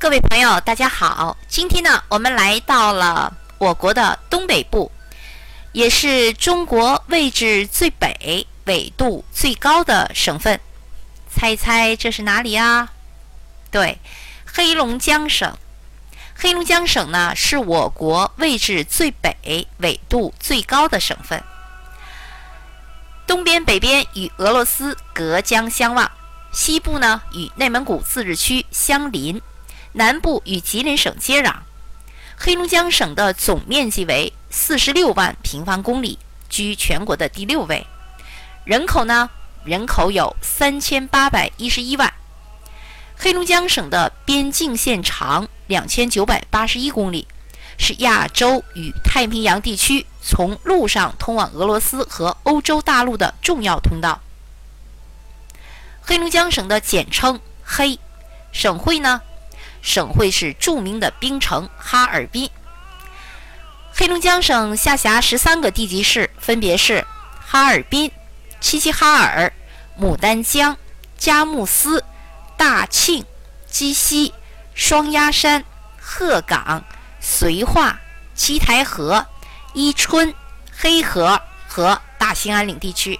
各位朋友，大家好！今天呢，我们来到了我国的东北部，也是中国位置最北、纬度最高的省份。猜一猜这是哪里啊？对，黑龙江省。黑龙江省呢，是我国位置最北、纬度最高的省份。东边、北边与俄罗斯隔江相望，西部呢与内蒙古自治区相邻。南部与吉林省接壤，黑龙江省的总面积为四十六万平方公里，居全国的第六位。人口呢？人口有三千八百一十一万。黑龙江省的边境线长两千九百八十一公里，是亚洲与太平洋地区从陆上通往俄罗斯和欧洲大陆的重要通道。黑龙江省的简称“黑”，省会呢？省会是著名的冰城哈尔滨。黑龙江省下辖十三个地级市，分别是哈尔滨、齐齐哈尔、牡丹江、佳木斯、大庆、鸡西、双鸭山、鹤岗、绥化、七台河、伊春、黑河和大兴安岭地区。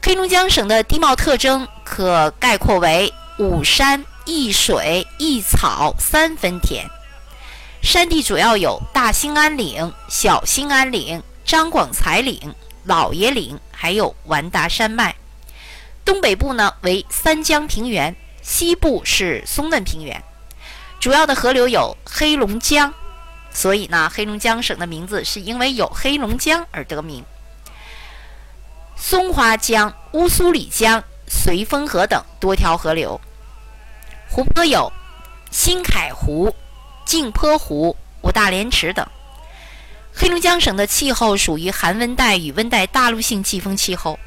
黑龙江省的地貌特征可概括为五山。一水一草三分田，山地主要有大兴安岭、小兴安岭、张广才岭、老爷岭，还有完达山脉。东北部呢为三江平原，西部是松嫩平原。主要的河流有黑龙江，所以呢黑龙江省的名字是因为有黑龙江而得名。松花江、乌苏里江、绥芬河等多条河流。湖泊有新凯湖、镜泊湖、五大连池等。黑龙江省的气候属于寒温带与温带大陆性季风气候，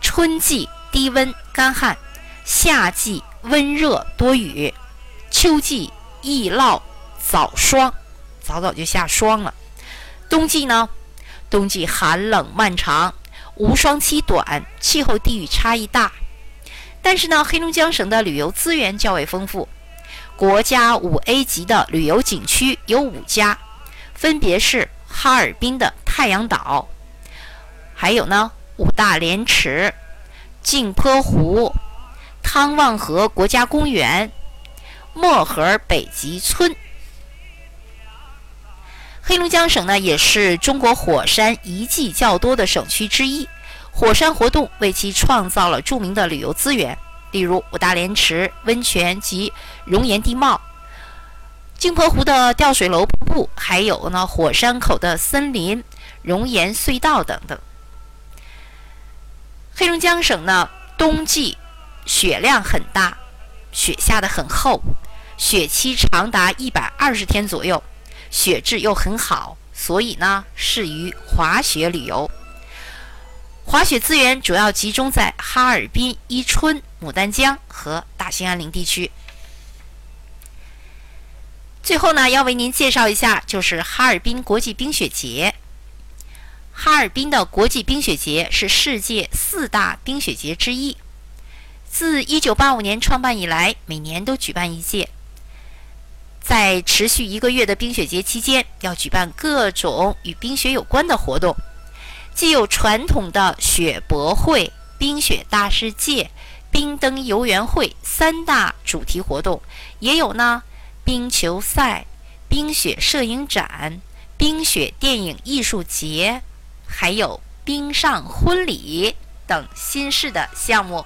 春季低温干旱，夏季温热多雨，秋季易涝早霜，早早就下霜了。冬季呢，冬季寒冷漫长，无霜期短，气候地域差异大。但是呢，黑龙江省的旅游资源较为丰富，国家五 A 级的旅游景区有五家，分别是哈尔滨的太阳岛，还有呢五大连池、镜泊湖、汤旺河国家公园、漠河北极村。黑龙江省呢，也是中国火山遗迹较多的省区之一。火山活动为其创造了著名的旅游资源，例如五大连池温泉及熔岩地貌、镜泊湖的吊水楼瀑布，还有呢火山口的森林、熔岩隧道等等。黑龙江省呢，冬季雪量很大，雪下的很厚，雪期长达一百二十天左右，雪质又很好，所以呢适于滑雪旅游。滑雪资源主要集中在哈尔滨、伊春、牡丹江和大兴安岭地区。最后呢，要为您介绍一下，就是哈尔滨国际冰雪节。哈尔滨的国际冰雪节是世界四大冰雪节之一，自1985年创办以来，每年都举办一届。在持续一个月的冰雪节期间，要举办各种与冰雪有关的活动。既有传统的雪博会、冰雪大世界、冰灯游园会三大主题活动，也有呢冰球赛、冰雪摄影展、冰雪电影艺术节，还有冰上婚礼等新式的项目。